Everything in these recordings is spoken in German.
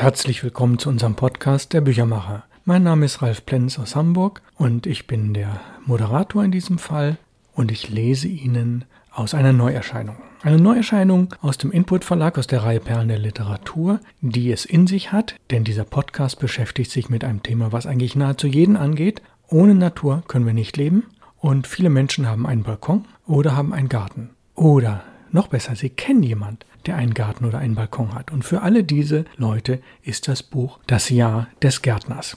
Herzlich willkommen zu unserem Podcast Der Büchermacher. Mein Name ist Ralf Plenz aus Hamburg und ich bin der Moderator in diesem Fall und ich lese Ihnen aus einer Neuerscheinung. Eine Neuerscheinung aus dem Input Verlag aus der Reihe Perlen der Literatur, die es in sich hat, denn dieser Podcast beschäftigt sich mit einem Thema, was eigentlich nahezu jeden angeht. Ohne Natur können wir nicht leben und viele Menschen haben einen Balkon oder haben einen Garten. Oder noch besser, sie kennen jemand, der einen Garten oder einen Balkon hat. Und für alle diese Leute ist das Buch Das Jahr des Gärtners.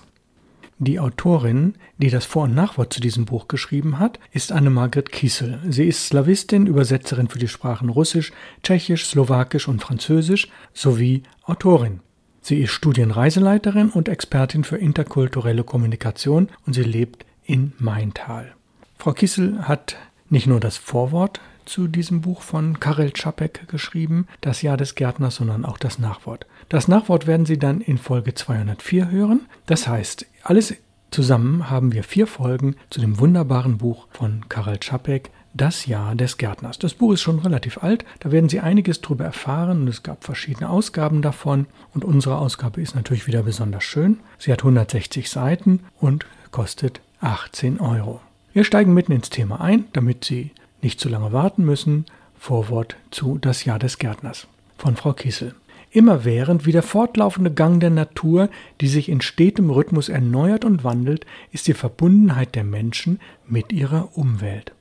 Die Autorin, die das Vor- und Nachwort zu diesem Buch geschrieben hat, ist Anne-Margret Kiesel. Sie ist Slawistin, Übersetzerin für die Sprachen Russisch, Tschechisch, Slowakisch und Französisch sowie Autorin. Sie ist Studienreiseleiterin und Expertin für interkulturelle Kommunikation und sie lebt in Maintal. Frau Kiesel hat nicht nur das Vorwort zu diesem Buch von Karel Čapek geschrieben, Das Jahr des Gärtners, sondern auch das Nachwort. Das Nachwort werden Sie dann in Folge 204 hören. Das heißt, alles zusammen haben wir vier Folgen zu dem wunderbaren Buch von Karel Čapek, das Jahr des Gärtners. Das Buch ist schon relativ alt, da werden Sie einiges drüber erfahren und es gab verschiedene Ausgaben davon und unsere Ausgabe ist natürlich wieder besonders schön. Sie hat 160 Seiten und kostet 18 Euro. Wir steigen mitten ins Thema ein, damit Sie nicht zu lange warten müssen. Vorwort zu Das Jahr des Gärtners von Frau Kiesel. Immerwährend wie der fortlaufende Gang der Natur, die sich in stetem Rhythmus erneuert und wandelt, ist die Verbundenheit der Menschen mit ihrer Umwelt.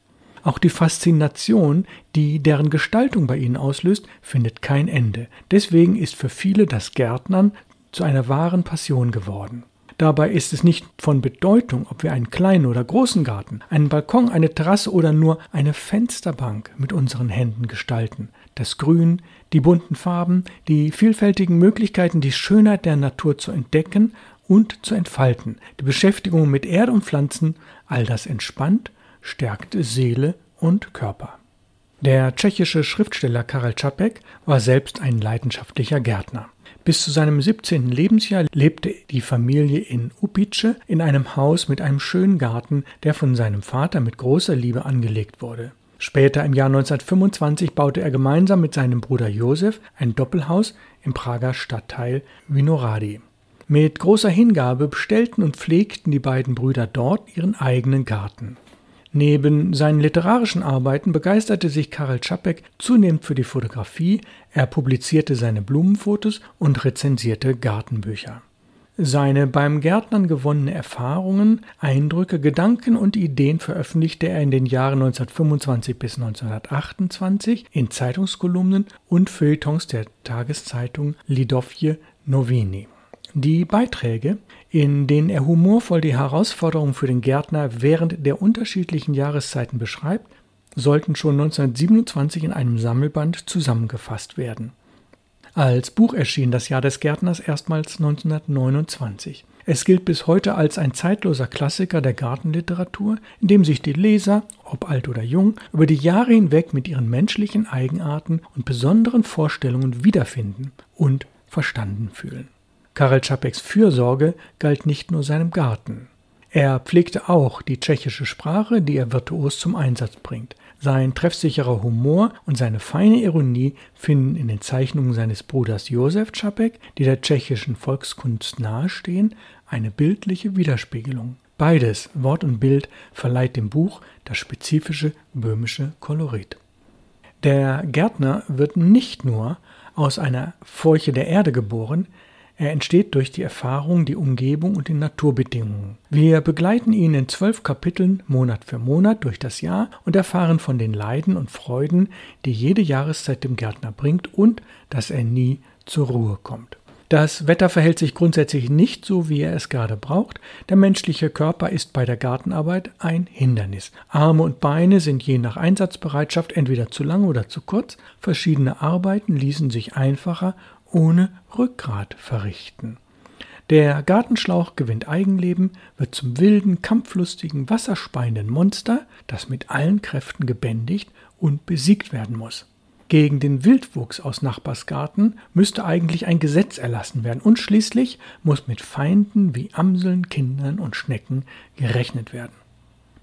Auch die Faszination, die deren Gestaltung bei ihnen auslöst, findet kein Ende. Deswegen ist für viele das Gärtnern zu einer wahren Passion geworden. Dabei ist es nicht von Bedeutung, ob wir einen kleinen oder großen Garten, einen Balkon, eine Terrasse oder nur eine Fensterbank mit unseren Händen gestalten. Das Grün, die bunten Farben, die vielfältigen Möglichkeiten, die Schönheit der Natur zu entdecken und zu entfalten, die Beschäftigung mit Erde und Pflanzen, all das entspannt, stärkt Seele und Körper. Der tschechische Schriftsteller Karel Čapek war selbst ein leidenschaftlicher Gärtner. Bis zu seinem 17. Lebensjahr lebte die Familie in Upice in einem Haus mit einem schönen Garten, der von seinem Vater mit großer Liebe angelegt wurde. Später im Jahr 1925 baute er gemeinsam mit seinem Bruder Josef ein Doppelhaus im Prager Stadtteil Vinoradi. Mit großer Hingabe bestellten und pflegten die beiden Brüder dort ihren eigenen Garten. Neben seinen literarischen Arbeiten begeisterte sich Karel Čapek zunehmend für die Fotografie, er publizierte seine Blumenfotos und rezensierte Gartenbücher. Seine beim Gärtnern gewonnene Erfahrungen, Eindrücke, Gedanken und Ideen veröffentlichte er in den Jahren 1925 bis 1928 in Zeitungskolumnen und Feuilletons der Tageszeitung Lidovje Novini. Die Beiträge, in denen er humorvoll die Herausforderungen für den Gärtner während der unterschiedlichen Jahreszeiten beschreibt, sollten schon 1927 in einem Sammelband zusammengefasst werden. Als Buch erschien das Jahr des Gärtners erstmals 1929. Es gilt bis heute als ein zeitloser Klassiker der Gartenliteratur, in dem sich die Leser, ob alt oder jung, über die Jahre hinweg mit ihren menschlichen Eigenarten und besonderen Vorstellungen wiederfinden und verstanden fühlen. Karel Čapeks Fürsorge galt nicht nur seinem Garten. Er pflegte auch die tschechische Sprache, die er virtuos zum Einsatz bringt. Sein treffsicherer Humor und seine feine Ironie finden in den Zeichnungen seines Bruders Josef Čapek, die der tschechischen Volkskunst nahestehen, eine bildliche Widerspiegelung. Beides, Wort und Bild, verleiht dem Buch das spezifische böhmische Kolorit. Der Gärtner wird nicht nur aus einer Furche der Erde geboren, er entsteht durch die Erfahrung, die Umgebung und die Naturbedingungen. Wir begleiten ihn in zwölf Kapiteln Monat für Monat durch das Jahr und erfahren von den Leiden und Freuden, die jede Jahreszeit dem Gärtner bringt und dass er nie zur Ruhe kommt. Das Wetter verhält sich grundsätzlich nicht so, wie er es gerade braucht. Der menschliche Körper ist bei der Gartenarbeit ein Hindernis. Arme und Beine sind je nach Einsatzbereitschaft entweder zu lang oder zu kurz. Verschiedene Arbeiten ließen sich einfacher ohne Rückgrat verrichten. Der Gartenschlauch gewinnt Eigenleben, wird zum wilden, kampflustigen, wasserspeienden Monster, das mit allen Kräften gebändigt und besiegt werden muss. Gegen den Wildwuchs aus Nachbarsgarten müsste eigentlich ein Gesetz erlassen werden und schließlich muss mit Feinden wie Amseln, Kindern und Schnecken gerechnet werden.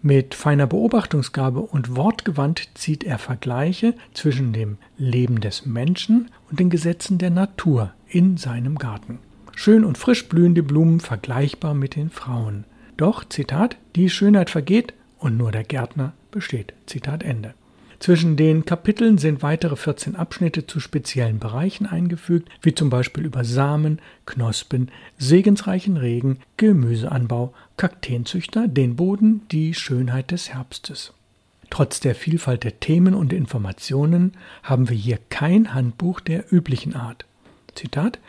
Mit feiner Beobachtungsgabe und Wortgewand zieht er Vergleiche zwischen dem Leben des Menschen und den Gesetzen der Natur in seinem Garten. schön und frisch blühen die Blumen vergleichbar mit den Frauen. Doch, Zitat, die Schönheit vergeht und nur der Gärtner besteht. Zitat Ende. Zwischen den Kapiteln sind weitere 14 Abschnitte zu speziellen Bereichen eingefügt, wie zum Beispiel über Samen, Knospen, segensreichen Regen, Gemüseanbau, Kakteenzüchter, den Boden, die Schönheit des Herbstes. Trotz der Vielfalt der Themen und Informationen haben wir hier kein Handbuch der üblichen Art. Zitat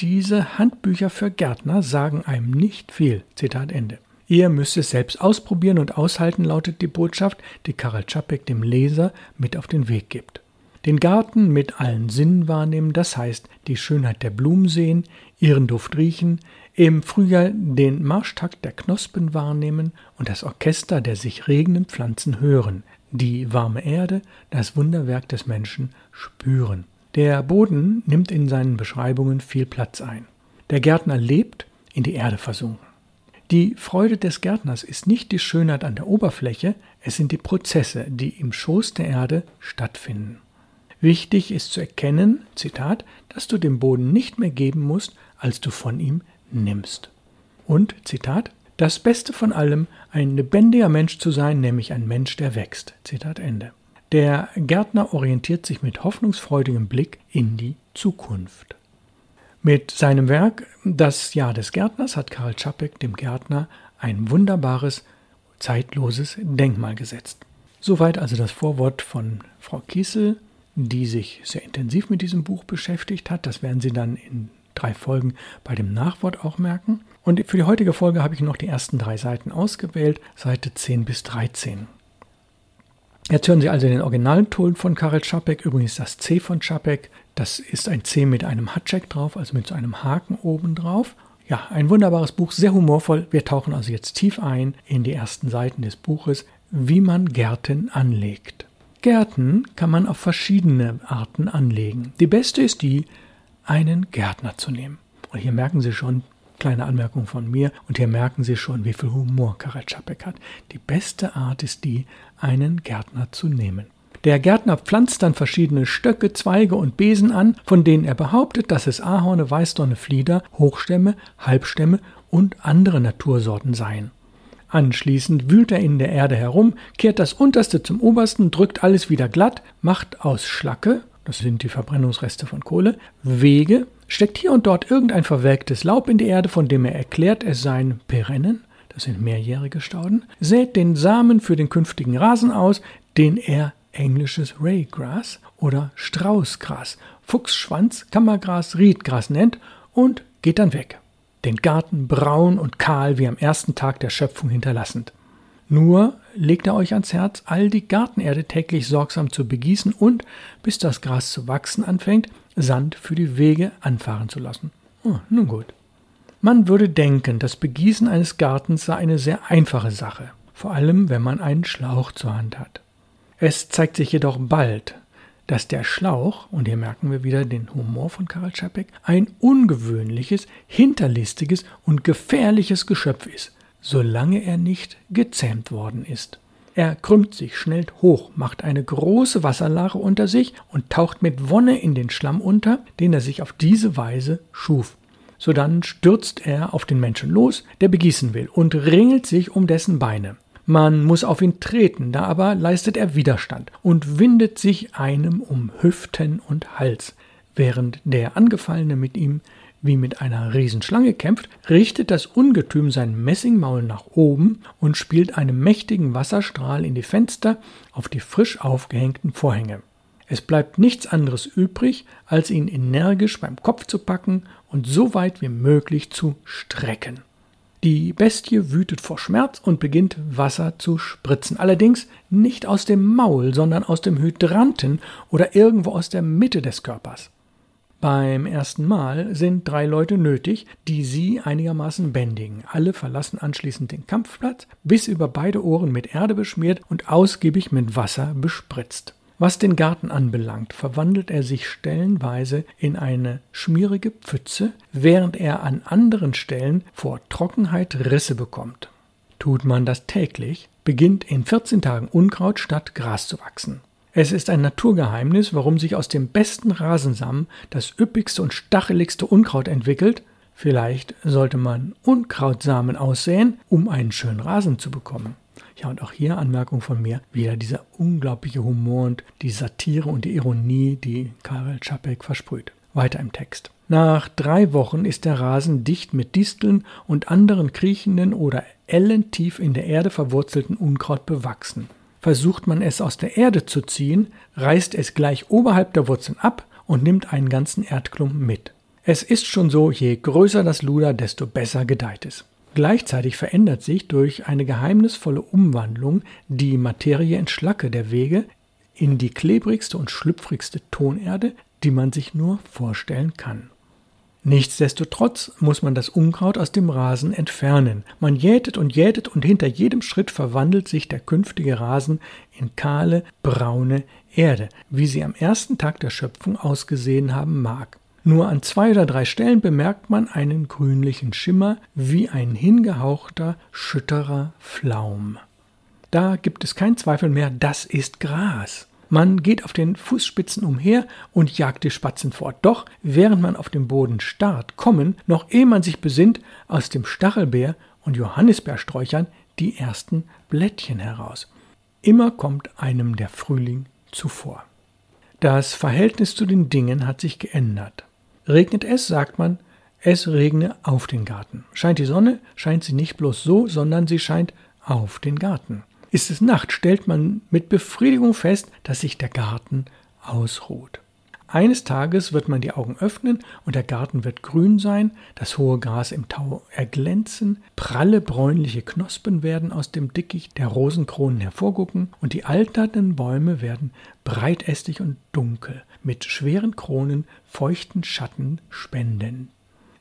Diese Handbücher für Gärtner sagen einem nicht viel. Zitat Ende. Ihr müsst es selbst ausprobieren und aushalten, lautet die Botschaft, die Karel Čapek dem Leser mit auf den Weg gibt. Den Garten mit allen Sinnen wahrnehmen, das heißt die Schönheit der Blumen sehen, ihren Duft riechen, im Frühjahr den Marschtakt der Knospen wahrnehmen und das Orchester der sich regenden Pflanzen hören, die warme Erde, das Wunderwerk des Menschen spüren. Der Boden nimmt in seinen Beschreibungen viel Platz ein. Der Gärtner lebt in die Erde versunken. Die Freude des Gärtners ist nicht die Schönheit an der Oberfläche, es sind die Prozesse, die im Schoß der Erde stattfinden. Wichtig ist zu erkennen, Zitat, dass du dem Boden nicht mehr geben musst, als du von ihm nimmst. Und, Zitat, das Beste von allem, ein lebendiger Mensch zu sein, nämlich ein Mensch, der wächst. Zitat Ende. Der Gärtner orientiert sich mit hoffnungsfreudigem Blick in die Zukunft. Mit seinem Werk Das Jahr des Gärtners hat Karl Czapek dem Gärtner ein wunderbares, zeitloses Denkmal gesetzt. Soweit also das Vorwort von Frau Kiesel, die sich sehr intensiv mit diesem Buch beschäftigt hat. Das werden Sie dann in drei Folgen bei dem Nachwort auch merken. Und für die heutige Folge habe ich noch die ersten drei Seiten ausgewählt, Seite 10 bis 13. Jetzt hören Sie also den Originalton von Karel Čapek, übrigens das C von Čapek. Das ist ein C mit einem Hatcheck drauf, also mit so einem Haken oben drauf. Ja, ein wunderbares Buch, sehr humorvoll. Wir tauchen also jetzt tief ein in die ersten Seiten des Buches, wie man Gärten anlegt. Gärten kann man auf verschiedene Arten anlegen. Die beste ist die, einen Gärtner zu nehmen. Und hier merken Sie schon, Kleine Anmerkung von mir. Und hier merken Sie schon, wie viel Humor Karel hat. Die beste Art ist die, einen Gärtner zu nehmen. Der Gärtner pflanzt dann verschiedene Stöcke, Zweige und Besen an, von denen er behauptet, dass es Ahorne, Weißdorne, Flieder, Hochstämme, Halbstämme und andere Natursorten seien. Anschließend wühlt er in der Erde herum, kehrt das Unterste zum Obersten, drückt alles wieder glatt, macht aus Schlacke, das sind die Verbrennungsreste von Kohle, Wege, steckt hier und dort irgendein verwelktes Laub in die Erde, von dem er erklärt, es seien Perennen, das sind mehrjährige Stauden, sät den Samen für den künftigen Rasen aus, den er englisches Raygrass oder Straußgras, Fuchsschwanz, Kammergras, Riedgras nennt und geht dann weg. Den Garten braun und kahl wie am ersten Tag der Schöpfung hinterlassend. Nur legt er euch ans Herz, all die Gartenerde täglich sorgsam zu begießen und, bis das Gras zu wachsen anfängt, Sand für die Wege anfahren zu lassen. Oh, nun gut. Man würde denken, das Begießen eines Gartens sei eine sehr einfache Sache, vor allem wenn man einen Schlauch zur Hand hat. Es zeigt sich jedoch bald, dass der Schlauch, und hier merken wir wieder den Humor von Karl Čapek, ein ungewöhnliches, hinterlistiges und gefährliches Geschöpf ist, solange er nicht gezähmt worden ist. Er krümmt sich schnell hoch, macht eine große Wasserlache unter sich und taucht mit Wonne in den Schlamm unter, den er sich auf diese Weise schuf. Sodann stürzt er auf den Menschen los, der begießen will, und ringelt sich um dessen Beine. Man muss auf ihn treten, da aber leistet er Widerstand und windet sich einem um Hüften und Hals, während der Angefallene mit ihm wie mit einer Riesenschlange kämpft, richtet das Ungetüm sein Messingmaul nach oben und spielt einen mächtigen Wasserstrahl in die Fenster auf die frisch aufgehängten Vorhänge. Es bleibt nichts anderes übrig, als ihn energisch beim Kopf zu packen und so weit wie möglich zu strecken. Die Bestie wütet vor Schmerz und beginnt Wasser zu spritzen. Allerdings nicht aus dem Maul, sondern aus dem Hydranten oder irgendwo aus der Mitte des Körpers. Beim ersten Mal sind drei Leute nötig, die sie einigermaßen bändigen. Alle verlassen anschließend den Kampfplatz, bis über beide Ohren mit Erde beschmiert und ausgiebig mit Wasser bespritzt. Was den Garten anbelangt, verwandelt er sich stellenweise in eine schmierige Pfütze, während er an anderen Stellen vor Trockenheit Risse bekommt. Tut man das täglich, beginnt in 14 Tagen Unkraut statt Gras zu wachsen. Es ist ein Naturgeheimnis, warum sich aus dem besten Rasensamen das üppigste und stacheligste Unkraut entwickelt, Vielleicht sollte man Unkrautsamen aussäen, um einen schönen Rasen zu bekommen. Ja, und auch hier Anmerkung von mir, wieder dieser unglaubliche Humor und die Satire und die Ironie, die Karel Čapek versprüht. Weiter im Text. Nach drei Wochen ist der Rasen dicht mit Disteln und anderen kriechenden oder ellentief in der Erde verwurzelten Unkraut bewachsen. Versucht man es aus der Erde zu ziehen, reißt es gleich oberhalb der Wurzeln ab und nimmt einen ganzen Erdklumpen mit. Es ist schon so, je größer das Luder, desto besser gedeiht es. Gleichzeitig verändert sich durch eine geheimnisvolle Umwandlung die Materie in Schlacke der Wege in die klebrigste und schlüpfrigste Tonerde, die man sich nur vorstellen kann. Nichtsdestotrotz muss man das Unkraut aus dem Rasen entfernen. Man jätet und jätet und hinter jedem Schritt verwandelt sich der künftige Rasen in kahle, braune Erde, wie sie am ersten Tag der Schöpfung ausgesehen haben mag. Nur an zwei oder drei Stellen bemerkt man einen grünlichen Schimmer wie ein hingehauchter, schütterer Flaum. Da gibt es keinen Zweifel mehr, das ist Gras. Man geht auf den Fußspitzen umher und jagt die Spatzen fort. Doch während man auf dem Boden starrt, kommen, noch ehe man sich besinnt, aus dem Stachelbeer und Johannisbeersträuchern die ersten Blättchen heraus. Immer kommt einem der Frühling zuvor. Das Verhältnis zu den Dingen hat sich geändert. Regnet es, sagt man, es regne auf den Garten. Scheint die Sonne, scheint sie nicht bloß so, sondern sie scheint auf den Garten. Ist es Nacht, stellt man mit Befriedigung fest, dass sich der Garten ausruht. Eines Tages wird man die Augen öffnen und der Garten wird grün sein, das hohe Gras im Tau erglänzen, pralle bräunliche Knospen werden aus dem Dickicht der Rosenkronen hervorgucken und die alternden Bäume werden breitästig und dunkel, mit schweren Kronen feuchten Schatten spenden.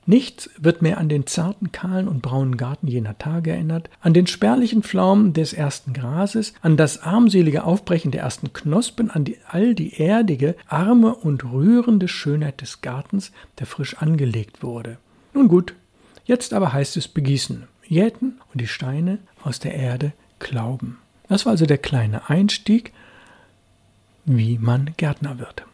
Nichts wird mehr an den zarten, kahlen und braunen Garten jener Tage erinnert, an den spärlichen Pflaumen des ersten Grases, an das armselige Aufbrechen der ersten Knospen, an die, all die erdige, arme und rührende Schönheit des Gartens, der frisch angelegt wurde. Nun gut, jetzt aber heißt es begießen, jäten und die Steine aus der Erde glauben. Das war also der kleine Einstieg, wie man Gärtner wird.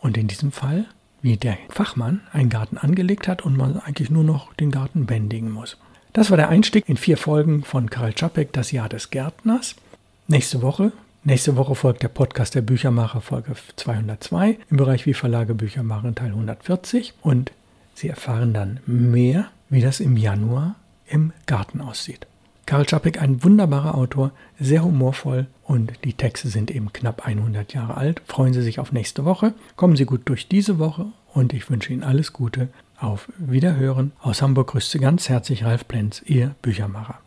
Und in diesem Fall wie der Fachmann einen Garten angelegt hat und man eigentlich nur noch den Garten bändigen muss. Das war der Einstieg in vier Folgen von Karl Czapek, das Jahr des Gärtners. Nächste Woche, nächste Woche folgt der Podcast der Büchermacher, Folge 202, im Bereich Wie Verlage Bücher machen, Teil 140. Und Sie erfahren dann mehr, wie das im Januar im Garten aussieht. Karl Czapek, ein wunderbarer Autor, sehr humorvoll und die Texte sind eben knapp 100 Jahre alt. Freuen Sie sich auf nächste Woche. Kommen Sie gut durch diese Woche und ich wünsche Ihnen alles Gute. Auf Wiederhören. Aus Hamburg grüßt Sie ganz herzlich Ralf Plenz, Ihr Büchermacher.